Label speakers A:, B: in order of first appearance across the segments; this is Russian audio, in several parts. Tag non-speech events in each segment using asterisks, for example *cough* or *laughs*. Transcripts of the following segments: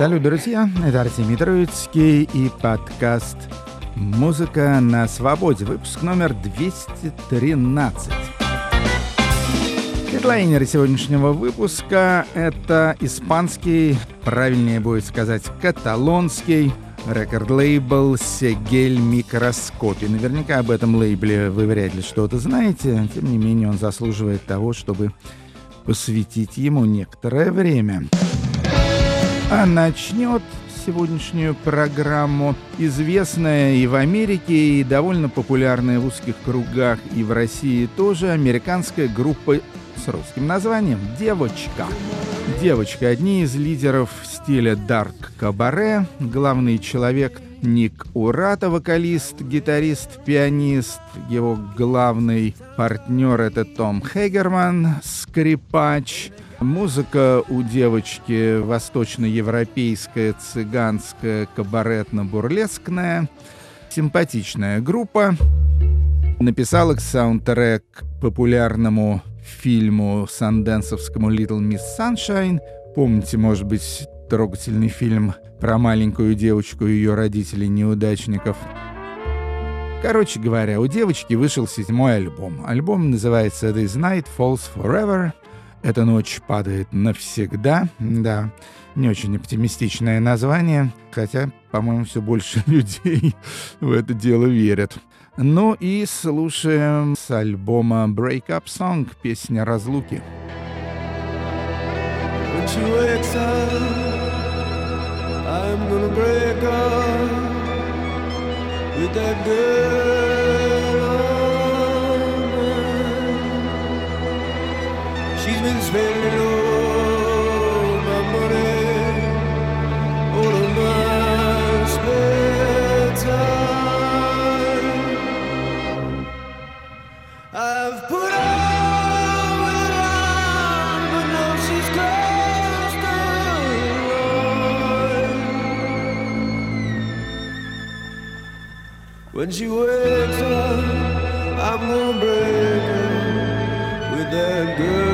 A: Салют, друзья! Это Артемий Троицкий и подкаст «Музыка на свободе». Выпуск номер 213. Хедлайнер сегодняшнего выпуска — это испанский, правильнее будет сказать, каталонский рекорд-лейбл Сегель Микроскопи. Наверняка об этом лейбле вы вряд ли что-то знаете, тем не менее он заслуживает того, чтобы посвятить ему некоторое время. А начнет сегодняшнюю программу известная и в Америке, и довольно популярная в узких кругах, и в России тоже американская группа с русским названием «Девочка». «Девочка» — одни из лидеров стиля дарк кабаре, главный человек Ник Урата, вокалист, гитарист, пианист. Его главный партнер — это Том Хегерман, скрипач — Музыка у девочки восточноевропейская, цыганская, кабаретно-бурлескная. Симпатичная группа. Написала саундтрек популярному фильму санденсовскому «Little Miss Sunshine». Помните, может быть, трогательный фильм про маленькую девочку и ее родителей-неудачников. Короче говоря, у девочки вышел седьмой альбом. Альбом называется «This Night Falls Forever», эта ночь падает навсегда. Да, не очень оптимистичное название, хотя, по-моему, все больше *laughs* людей в это дело верят. Ну и слушаем с альбома Break Up Song песня разлуки. I'm gonna break up with that girl. When she wakes up, I'm gonna break her with that girl.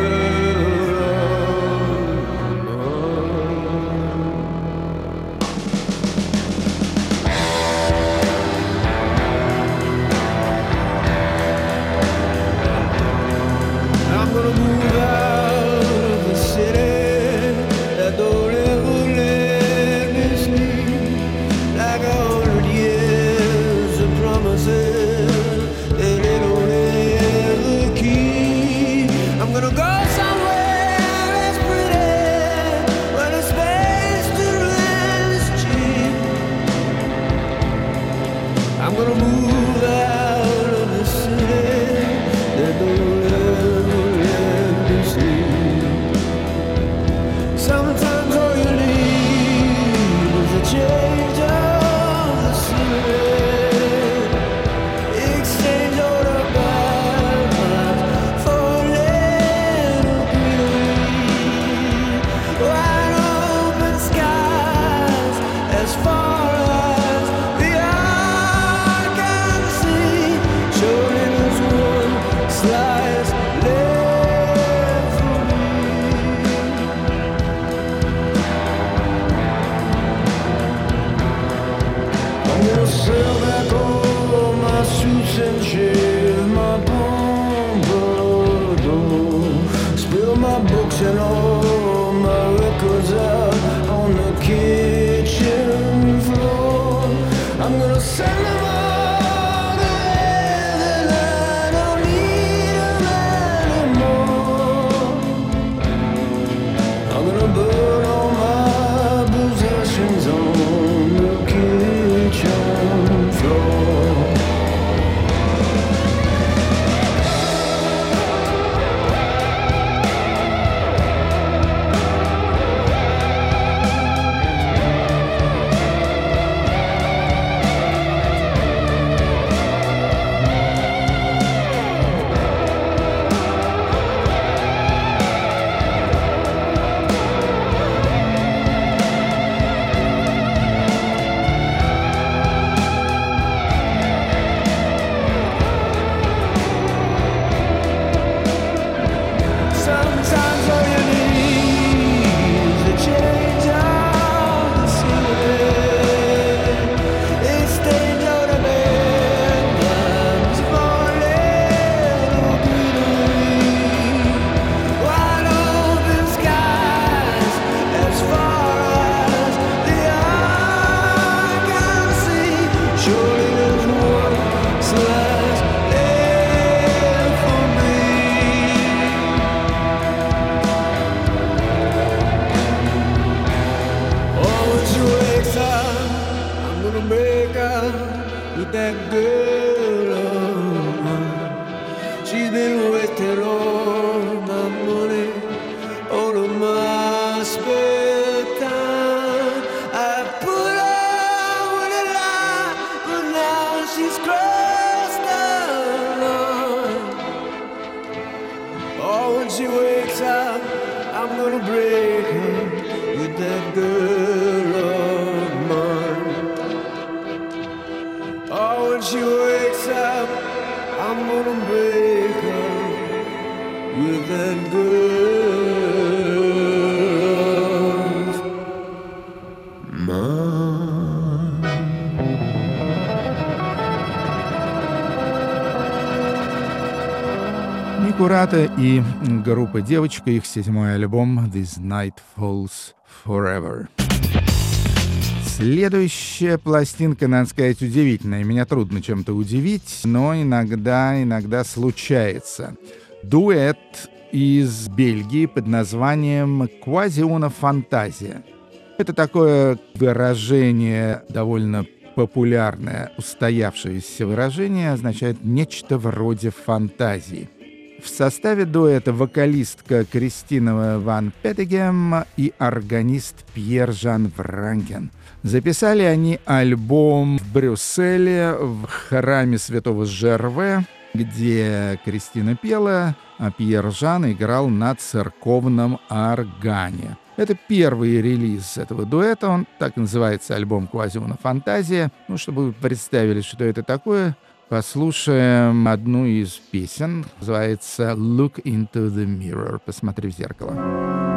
B: Курата и группа «Девочка», их седьмой альбом «This Night Falls Forever». Следующая пластинка, надо сказать, удивительная. Меня трудно чем-то удивить, но иногда, иногда случается. Дуэт из Бельгии под названием «Квазиона фантазия». Это такое выражение довольно популярное, устоявшееся выражение, означает нечто вроде фантазии. В составе дуэта вокалистка Кристина Ван Петтегем и органист Пьер Жан Вранкен. Записали они альбом в Брюсселе в храме святого Жерве, где Кристина пела, а Пьер Жан играл на церковном органе. Это первый релиз этого дуэта, он так называется альбом «Квазиона Фантазия». Ну, чтобы вы представили, что это такое, Послушаем одну из песен, называется «Look into the mirror», «Посмотри в зеркало».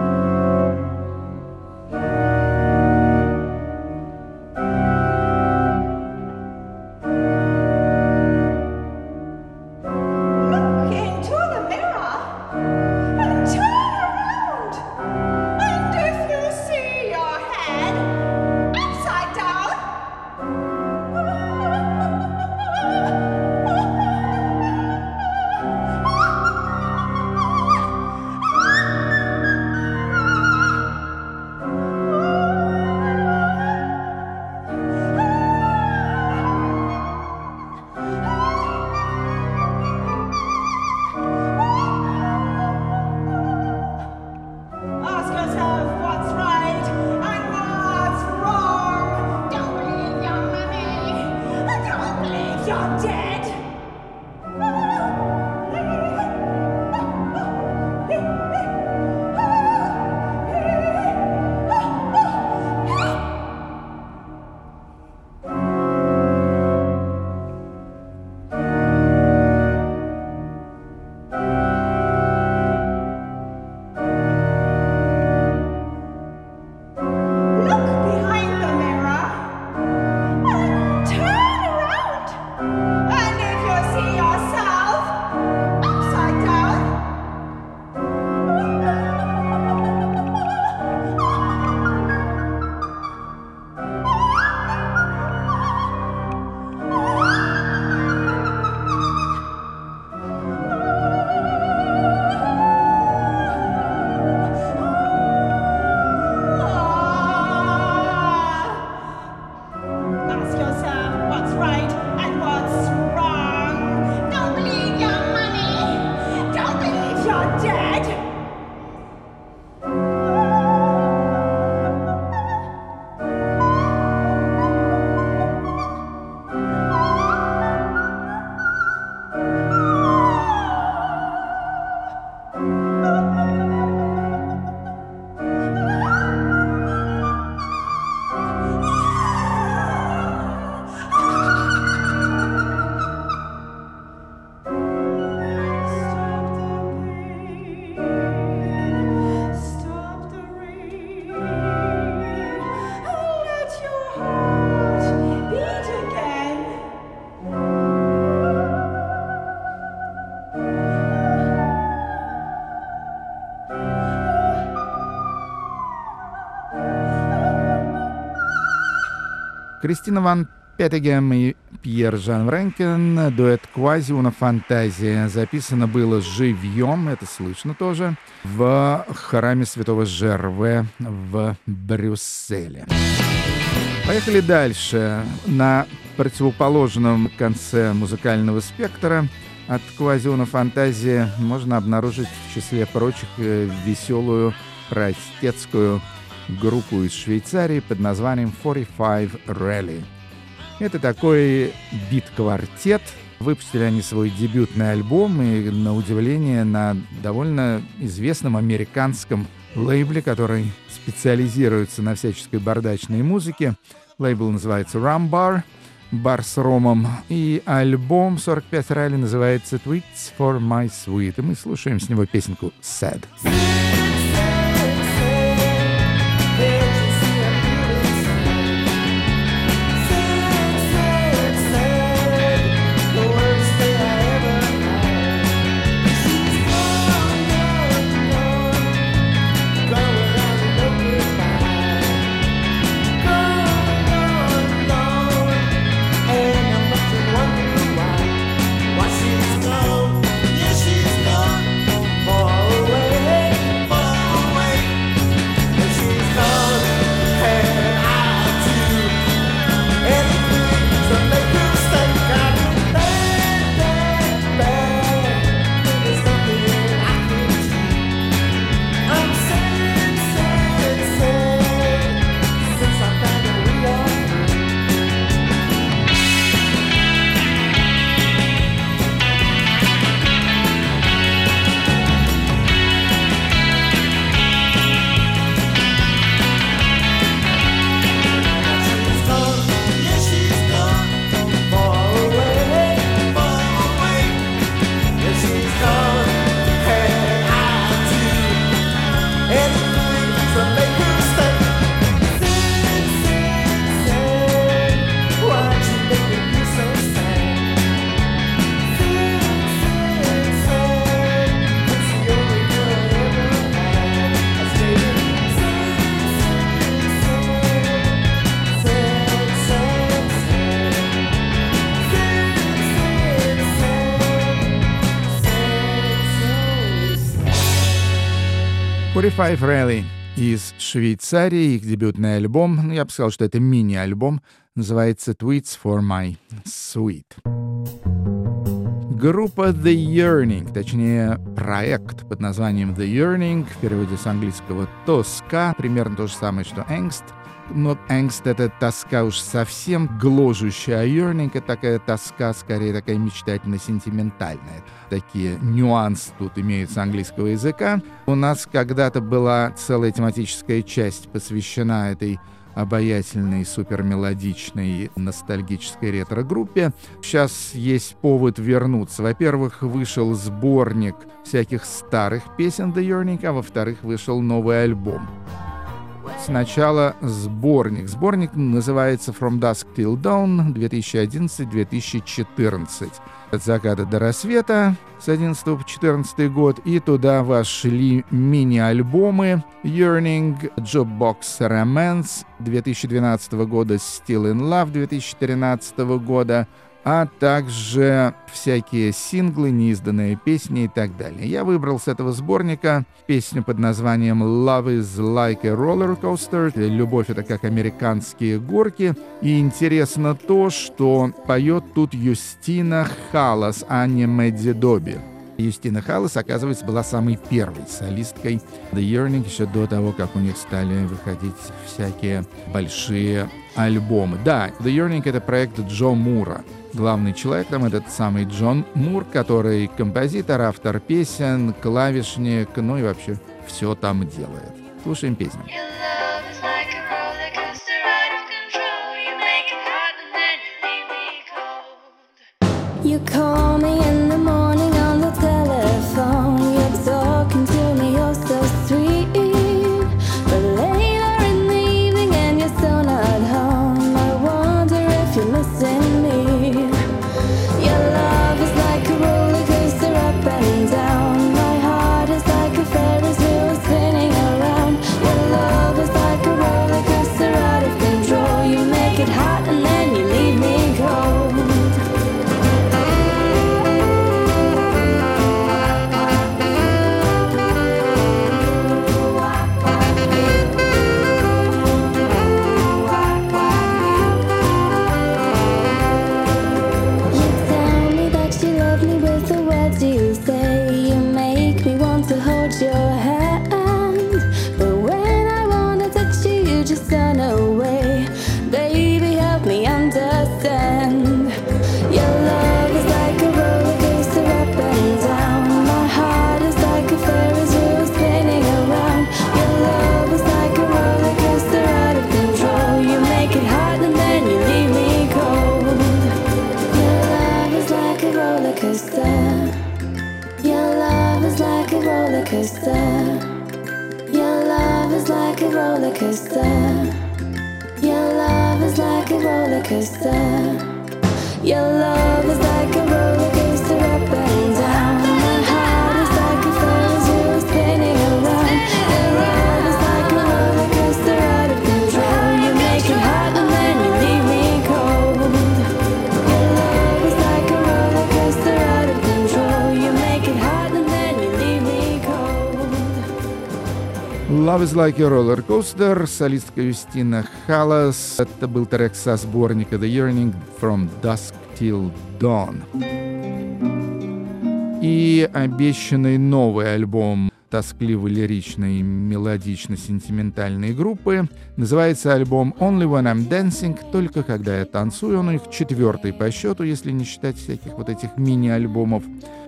B: Кристина Ван Петтегем и Пьер Жан Ренкен, дуэт «Квази una фантазия». Записано было живьем, это слышно тоже, в храме святого Жерве в Брюсселе. Поехали дальше. На противоположном конце музыкального спектра От Квазиона Фантазии можно обнаружить в числе прочих э, веселую простецкую группу из Швейцарии под названием 45 Rally. Это такой бит-квартет. Выпустили они свой дебютный альбом и, на удивление, на довольно известном американском лейбле, который специализируется на всяческой бардачной музыке. Лейбл называется Rumbar, бар с ромом. И альбом 45 ралли называется Tweets for My Sweet. И мы слушаем с него песенку Sad. Five Rally из Швейцарии, их дебютный альбом, ну, я бы сказал, что это мини-альбом, называется Tweets for My Sweet. Группа The Yearning, точнее проект под названием The Yearning, в переводе с английского «тоска», примерно то же самое, что «angst», но angst — это тоска уж совсем гложущая, а yearning — это такая тоска, скорее такая мечтательно-сентиментальная. Такие нюансы тут имеются английского языка. У нас когда-то была целая тематическая часть, посвящена этой обаятельной, супермелодичной, ностальгической ретро-группе. Сейчас есть повод вернуться. Во-первых, вышел сборник всяких старых песен The Yearning, а во-вторых, вышел новый альбом. Сначала сборник. Сборник называется From Dusk Till Dawn 2011-2014. От заката до рассвета с 11 по 14 год. И туда вошли мини-альбомы Yearning, Jobbox Romance 2012 года, Still in Love 2013 года, а также всякие синглы, неизданные песни и так далее. Я выбрал с этого сборника песню под названием «Love is like a roller coaster» «Любовь — это как американские горки». И интересно то, что поет тут Юстина Халас, а не Мэдди Доби. Юстина Халлес, оказывается, была самой первой солисткой The Yearning еще до того, как у них стали выходить всякие большие альбомы. Да, The Yearning — это проект Джо Мура. Главный человек там этот самый Джон Мур, который композитор, автор песен, клавишник, ну и вообще все там делает. Слушаем песню. You call
C: Like a Roller Coaster,
B: солистка Юстина Халас. Это был трек со сборника The Yearning From Dusk Till Dawn. И обещанный новый альбом тоскливо-лиричной, мелодично-сентиментальной группы. Называется альбом «Only When I'm Dancing», «Только когда я танцую». Он у них четвертый по счету, если не считать всяких вот этих мини-альбомов.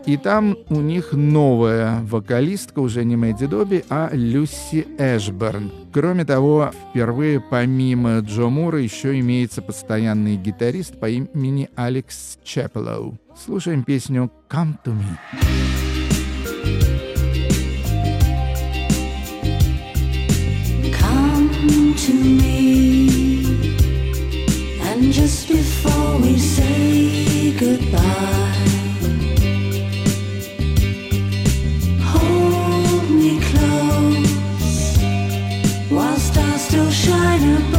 B: И там у них новая вокалистка, уже не Мэдди Добби, а Люси Эшберн. Кроме того, впервые помимо Джо Мура еще имеется постоянный гитарист по имени Алекс Чепелоу. Слушаем песню «Come to me».
C: to me. And just before we say goodbye, hold me close whilst I still shine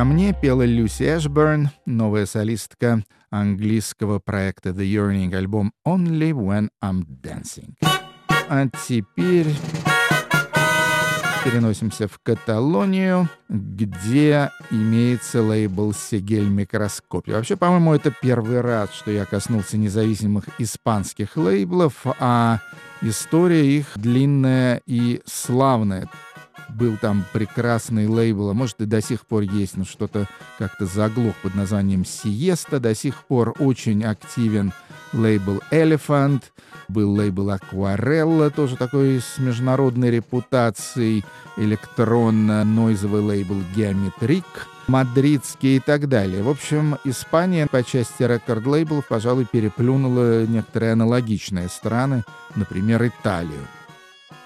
B: Ко мне пела Люси Эшберн, новая солистка английского проекта The Yearning, альбом Only When I'm Dancing. А теперь переносимся в Каталонию, где имеется лейбл «Сегель Микроскопия». Вообще, по-моему, это первый раз, что я коснулся независимых испанских лейблов, а история их длинная и славная был там прекрасный лейбл, а может и до сих пор есть, но что-то как-то заглох под названием Сиеста. До сих пор очень активен лейбл Elephant, был лейбл Акварелла, тоже такой с международной репутацией, электронно-нойзовый лейбл Геометрик, мадридский и так далее. В общем, Испания по части рекорд-лейблов, пожалуй, переплюнула некоторые аналогичные страны, например, Италию.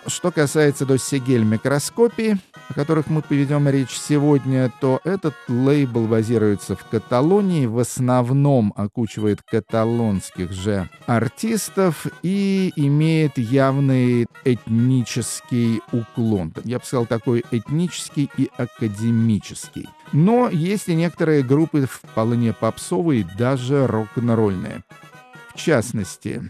B: Что касается до Сегель микроскопии, о которых мы поведем речь сегодня, то этот лейбл базируется в Каталонии, в основном окучивает каталонских же артистов и имеет явный этнический уклон. Я бы сказал, такой этнический и академический. Но есть и некоторые группы вполне попсовые, даже рок-н-ролльные. В частности,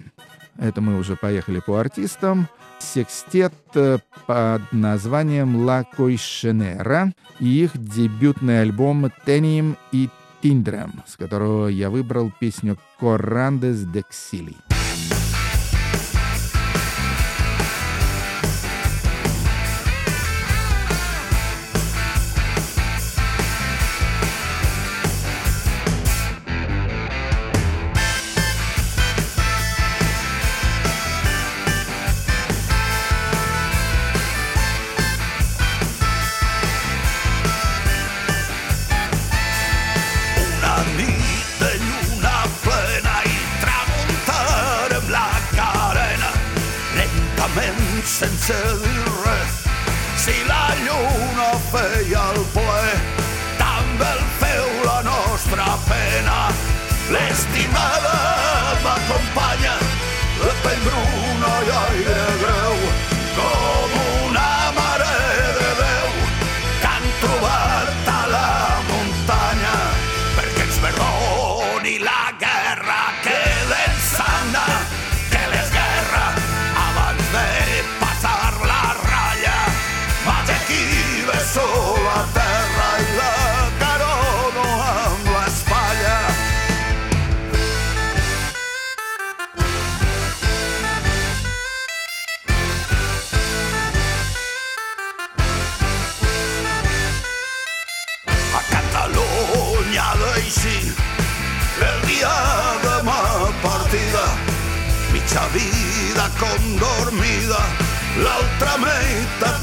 B: это мы уже поехали по артистам – секстет э, под названием «La Койшенера» и их дебютный альбом «Теним и Тиндрем», с которого я выбрал песню «Коррандес Дексили».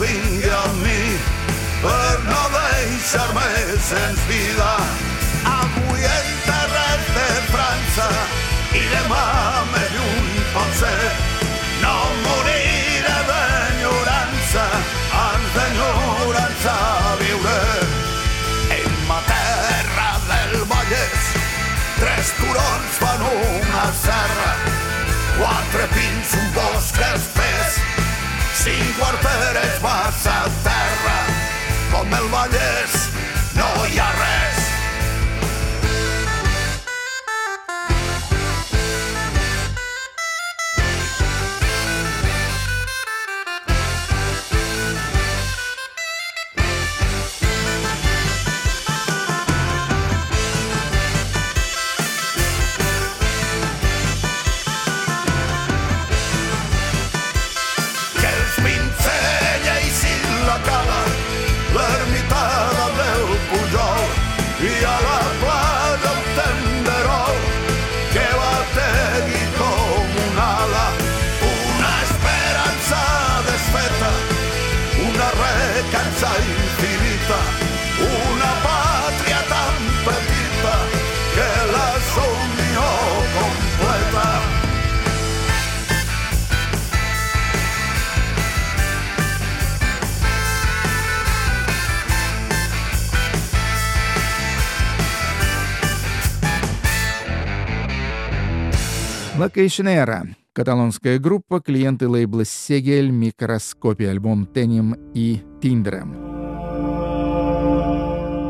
D: Vingui a mi per no deixar-me sens vida. Avui enterrat de França i demà més lluny pot ser. No moriré d'enyorança ans d'enyorança viuré en ma terra del Vallès tres turons fan una serra quatre pins, un bosc espès cinc quarteres massa terra. Com el Vallès no hi ha res
B: Локейшнера. Каталонская группа, клиенты лейбла Сегель, Микроскопия, альбом Теним и Тиндрем.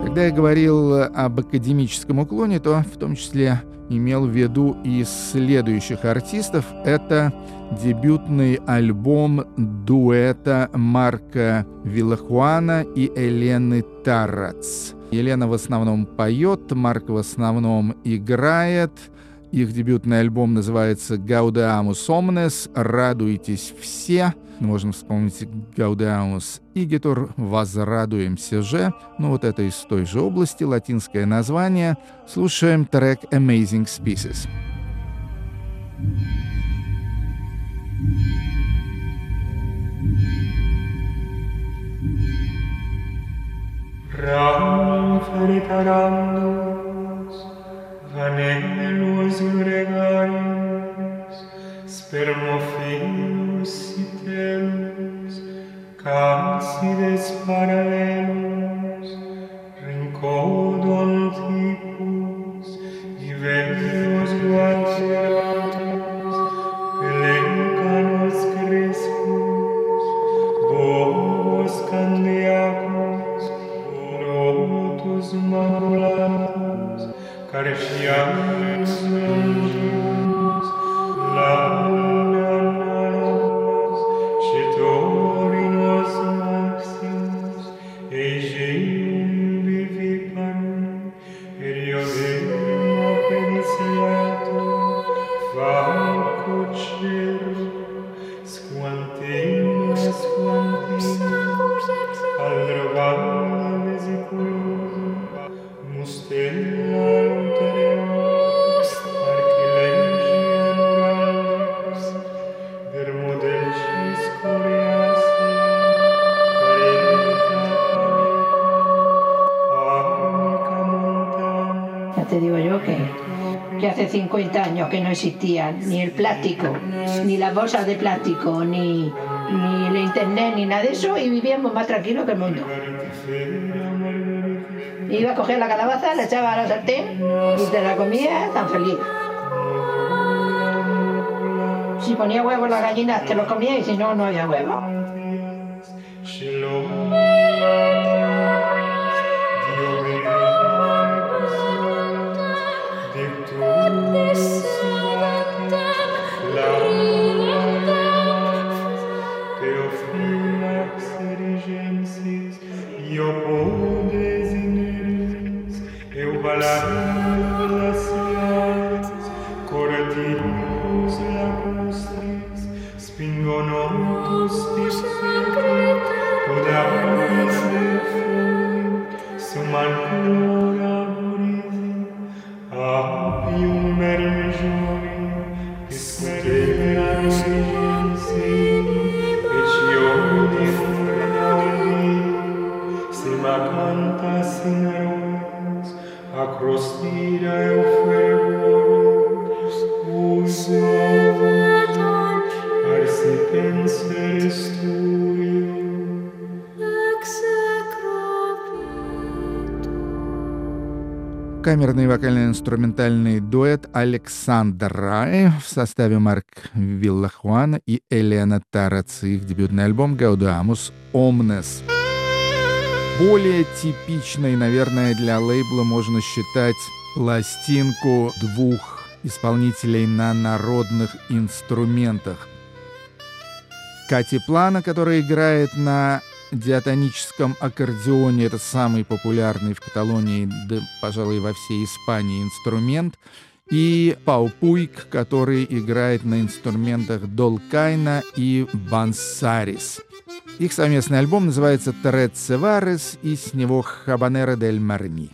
B: Когда я говорил об академическом уклоне, то в том числе имел в виду и следующих артистов. Это дебютный альбом дуэта Марка Виллахуана и Елены Тарац. Елена в основном поет, Марк в основном играет. Их дебютный альбом называется «Gaudeamus Omnes» «Радуйтесь все». Можно вспомнить «Gaudeamus Igitur» «Возрадуемся же». Ну вот это из той же области, латинское название. Слушаем трек «Amazing Species».
E: Ram feritarandos, anelus gregarius, spermophilus sitelus, calcides paralelus, rincodon tipus, diversos guaciatus, pelencanos crespus, bolos candeacus, rotus
F: manus, care și 50 años que no existía ni el plástico, ni las bolsas de plástico, ni, ni el internet, ni nada de eso, y vivíamos más tranquilos que el mundo. Iba a coger la calabaza, la echaba a la sartén y te la comía tan feliz. Si ponía huevos las gallinas, te los comía y si no, no había huevos.
B: Камерный вокально-инструментальный дуэт Александр Рай в составе Марк Виллахуана и Элена Тарац. Их дебютный альбом «Gaudamus Omnes». Более типичной, наверное, для лейбла можно считать пластинку двух исполнителей на народных инструментах. Кати Плана, которая играет на диатоническом аккордеоне, это самый популярный в Каталонии, да, пожалуй, во всей Испании инструмент, и Пау Пуйк, который играет на инструментах Долкайна и Бансарис. Их совместный альбом называется «Трет Севарес», и с него «Хабанера дель Марни».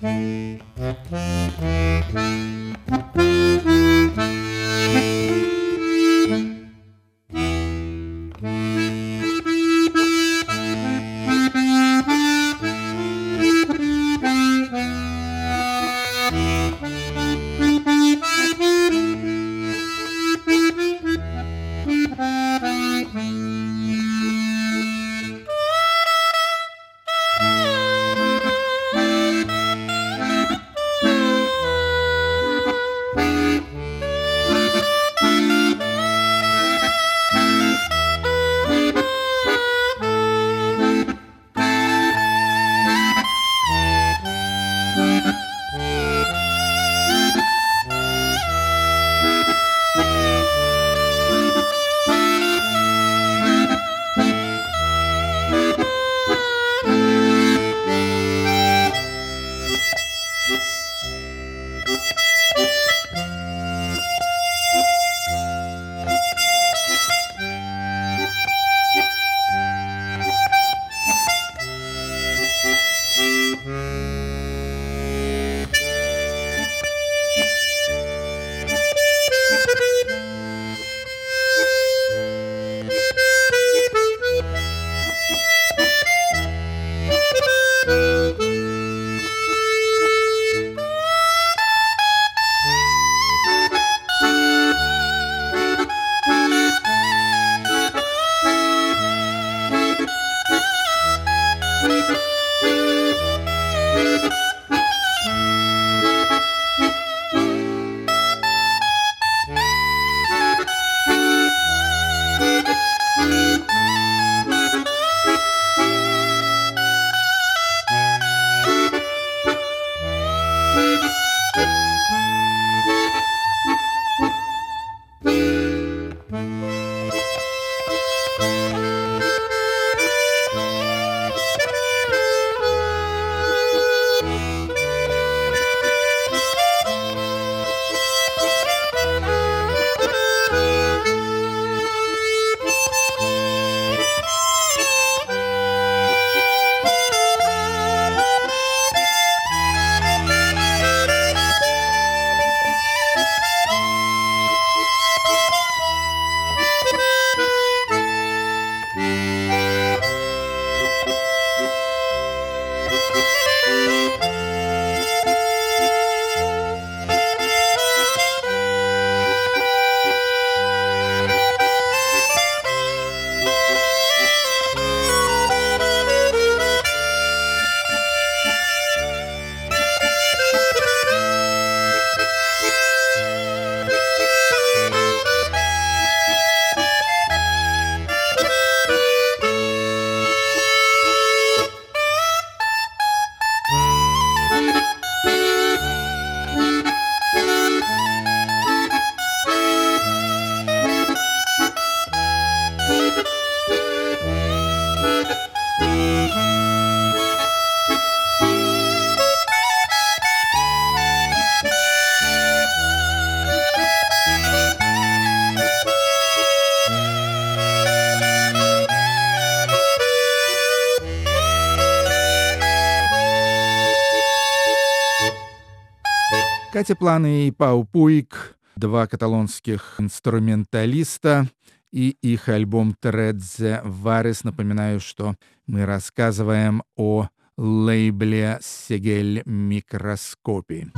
B: Планы и Пау Пуик, два каталонских инструменталиста, и их альбом «Тредзе Варес». Напоминаю, что мы рассказываем о лейбле «Сегель Микроскопи».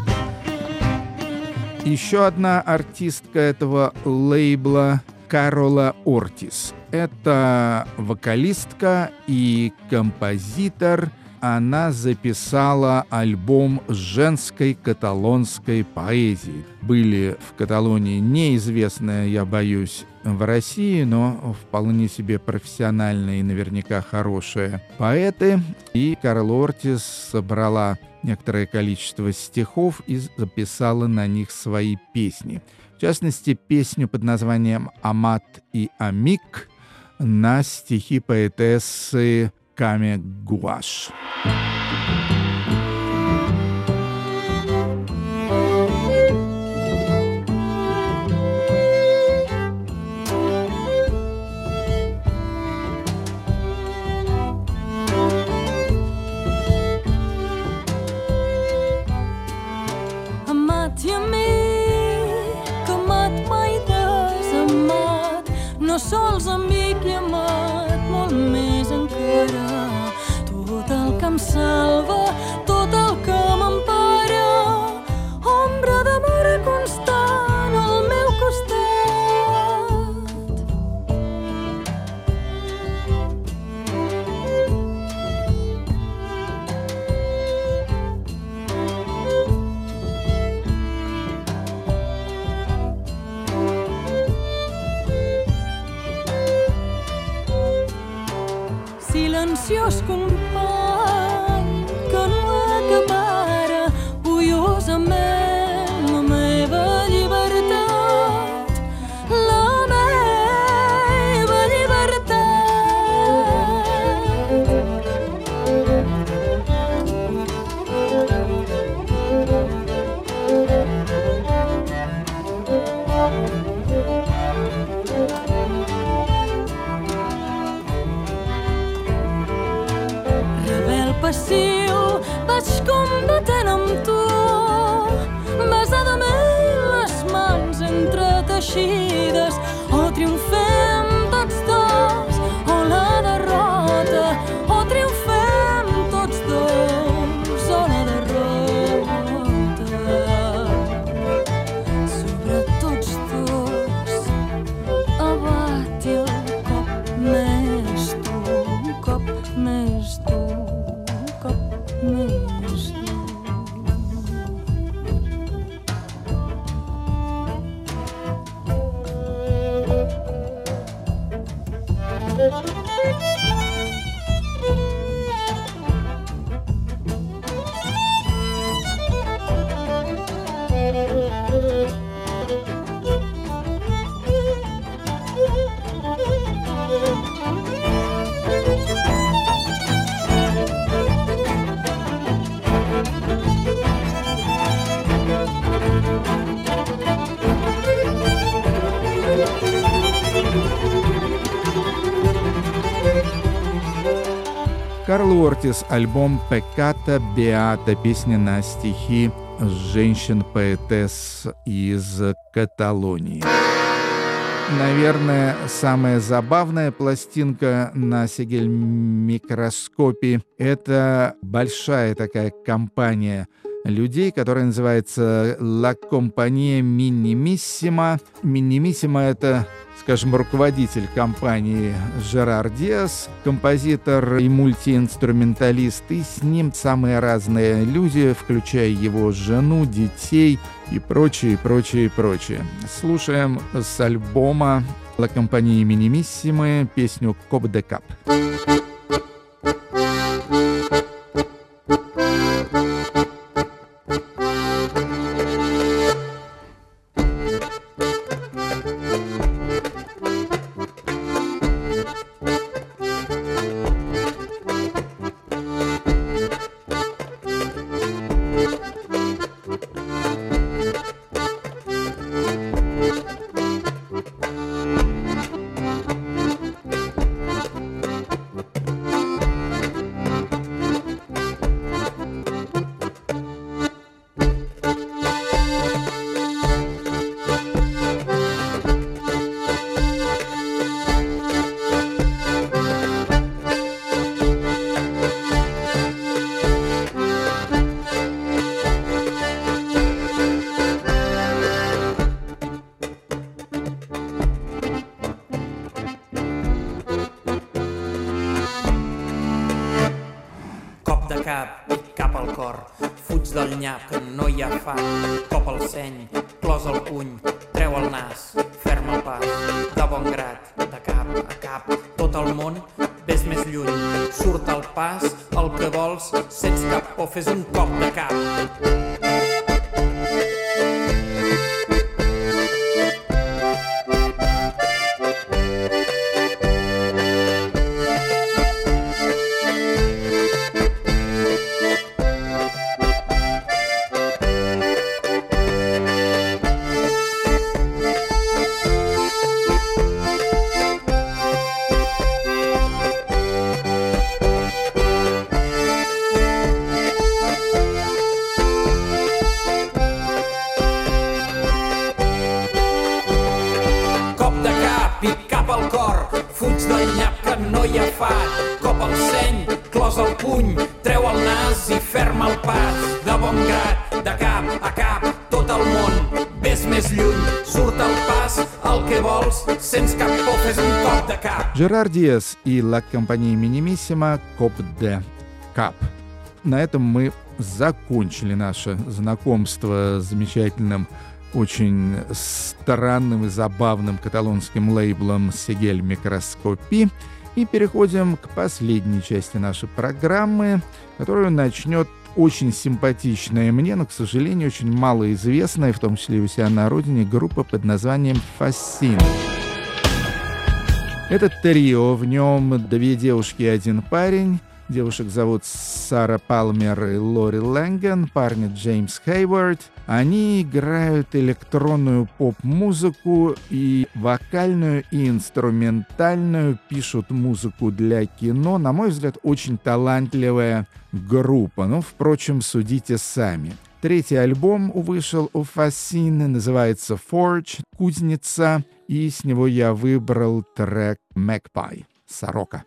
B: Еще одна артистка этого лейбла Карола Ортис. Это вокалистка и композитор. Она записала альбом женской каталонской поэзии. Были в Каталонии неизвестные, я боюсь, в России, но вполне себе профессиональные и наверняка хорошие поэты. И Карл Ортис собрала некоторое количество стихов и записала на них свои песни. В частности, песню под названием «Амат и Амик» на стихи поэтессы Каме Гуаш.
G: Amat i amic, amat mai desamat, no sols amic i amat, molt més encara. Tot el que em salva, tot el que m'empara, ombra d'amor constant se
B: os. Ортис, альбом «Пеката Беата», песня на стихи женщин-поэтесс из Каталонии. Наверное, самая забавная пластинка на Сегель микроскопе — это большая такая компания людей, которая называется «La Compagnia Minimissima». «Минимиссима» — это скажем, руководитель компании Жерар Диас, композитор и мультиинструменталист, и с ним самые разные люди, включая его жену, детей и прочее, прочее, прочее. Слушаем с альбома «La Compagnie Minimissime» песню «Коп де Кап».
H: Ves més lluny. Surt al pas, el que vols, sense cap por, fes un cop de cap.
B: Жерар Диас и Ла Компания Минимиссима Коп де Кап. На этом мы закончили наше знакомство с замечательным, очень странным и забавным каталонским лейблом Сегель Микроскопи. И переходим к последней части нашей программы, которую начнет очень симпатичная мне, но, к сожалению, очень малоизвестная, в том числе и у себя на родине, группа под названием «Фассин». Это трио, в нем две девушки и один парень. Девушек зовут Сара Палмер и Лори Лэнген, парня Джеймс Хейвард. Они играют электронную поп-музыку и вокальную, и инструментальную, пишут музыку для кино. На мой взгляд, очень талантливая группа. Ну, впрочем, судите сами. Третий альбом вышел у Фасины, называется Forge, кузница, и с него я выбрал трек Magpie, сорока.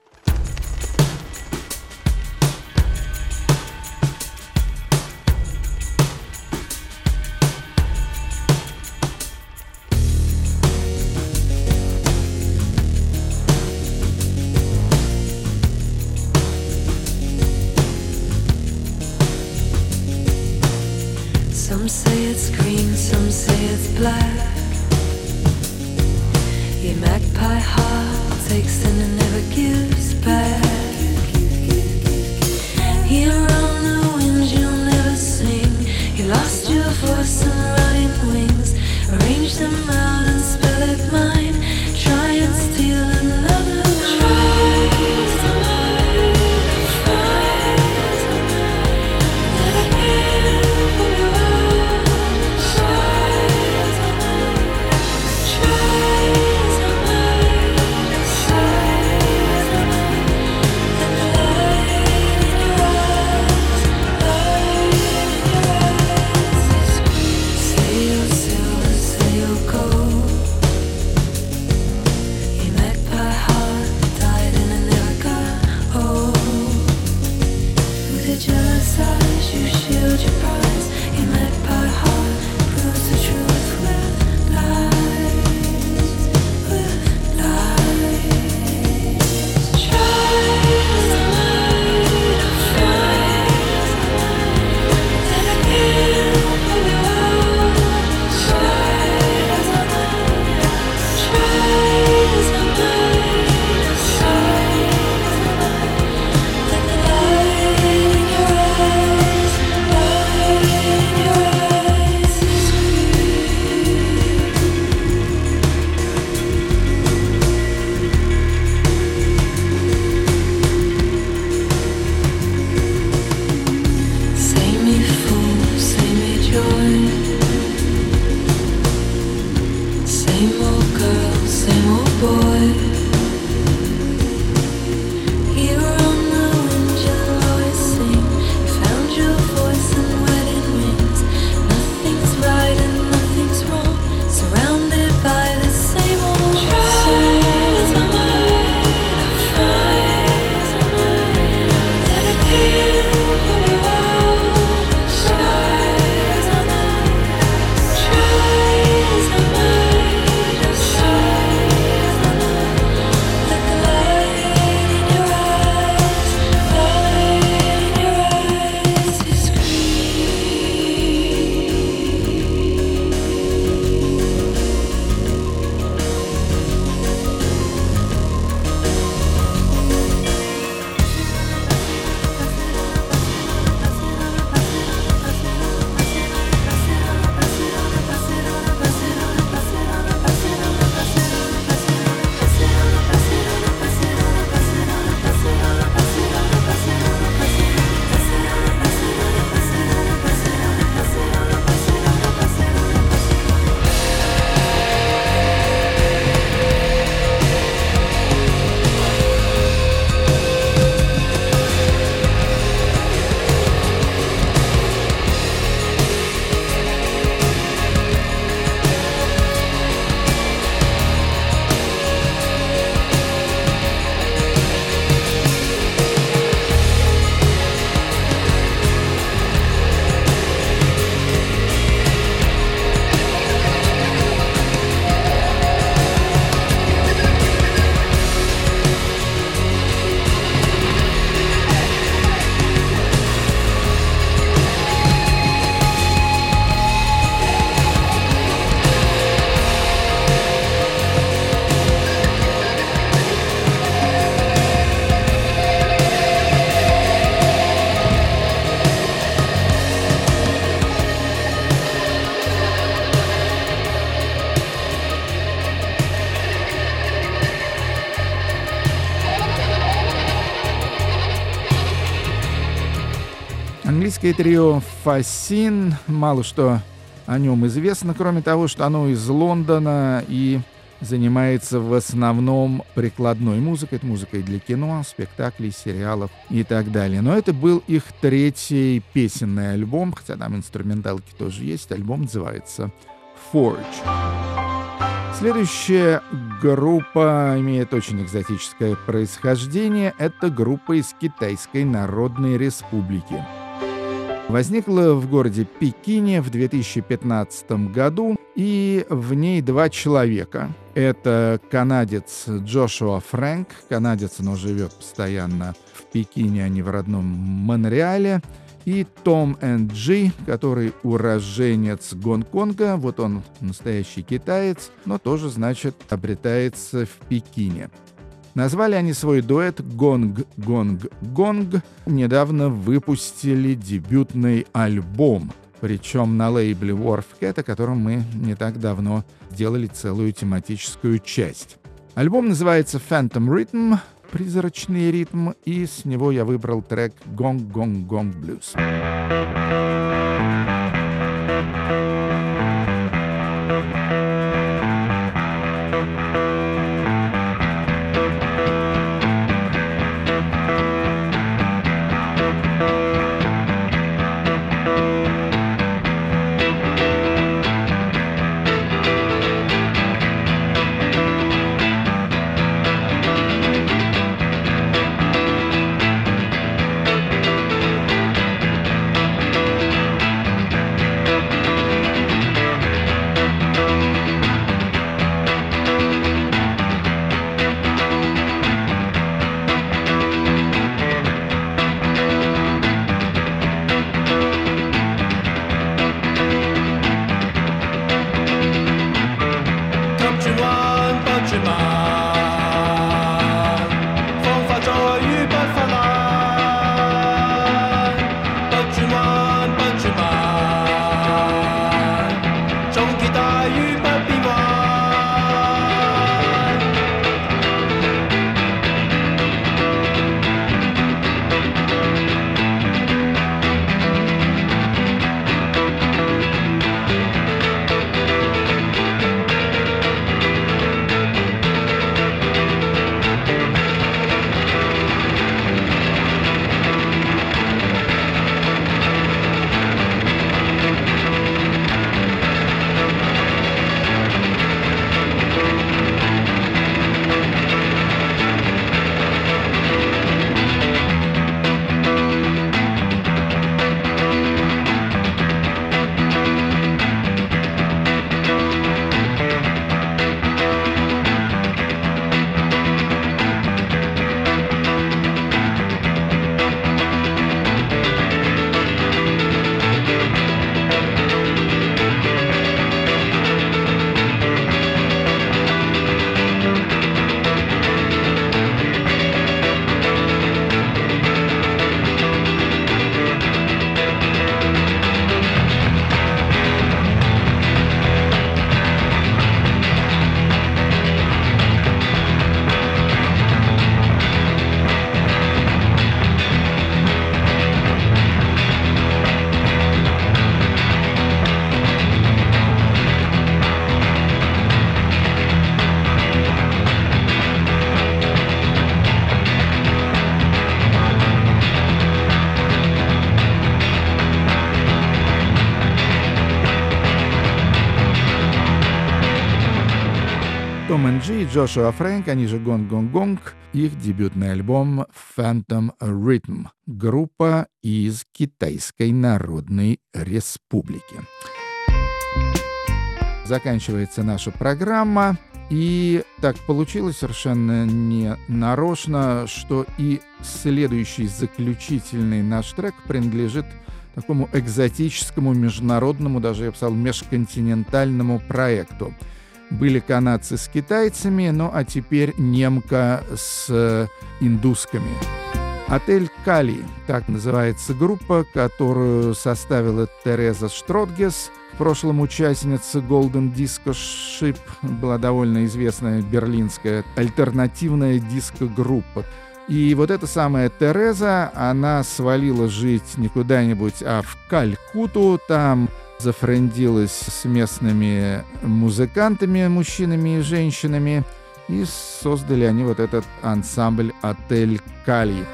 B: Трио «Фасин». Мало что о нем известно, кроме того, что оно из Лондона и занимается в основном прикладной музыкой, это музыкой для кино, спектаклей, сериалов и так далее. Но это был их третий песенный альбом, хотя там инструменталки тоже есть. Альбом называется «Forge». Следующая группа имеет очень экзотическое происхождение. Это группа из Китайской Народной Республики. Возникла в городе Пекине в 2015 году, и в ней два человека. Это канадец Джошуа Фрэнк, канадец, но живет постоянно в Пекине, а не в родном Монреале, и Том Энд Джи, который уроженец Гонконга, вот он настоящий китаец, но тоже, значит, обретается в Пекине. Назвали они свой дуэт «Гонг, гонг, гонг». Недавно выпустили дебютный альбом, причем на лейбле Warfcat, о котором мы не так давно делали целую тематическую часть. Альбом называется Phantom Rhythm, призрачный ритм, и с него я выбрал трек «Гонг, гонг, гонг, блюз». Джошуа Фрэнк, они же Гонг Гонг Гонг, их дебютный альбом Phantom Rhythm, группа из Китайской Народной Республики. Заканчивается наша программа. И так получилось совершенно не нарочно, что и следующий заключительный наш трек принадлежит такому экзотическому, международному, даже я бы сказал, межконтинентальному проекту. Были канадцы с китайцами, ну а теперь немка с э, индусками. Отель Кали, так называется группа, которую составила Тереза Штротгес, в прошлом участница Golden Disco Ship, была довольно известная берлинская альтернативная диско-группа. И вот эта самая Тереза, она свалила жить не куда-нибудь, а в Калькуту. Там зафрендилась с местными музыкантами, мужчинами и женщинами. И создали они вот этот ансамбль «Отель Кали»,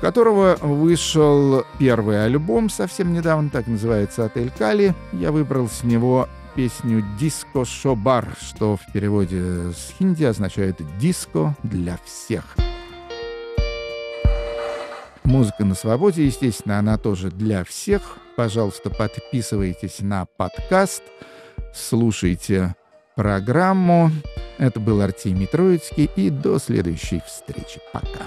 B: которого вышел первый альбом совсем недавно, так называется «Отель Кали». Я выбрал с него песню «Диско Шобар», что в переводе с хинди означает «диско для всех». Музыка на свободе, естественно, она тоже для всех. Пожалуйста, подписывайтесь на подкаст, слушайте программу. Это был Артемий Троицкий, и до следующей встречи. Пока.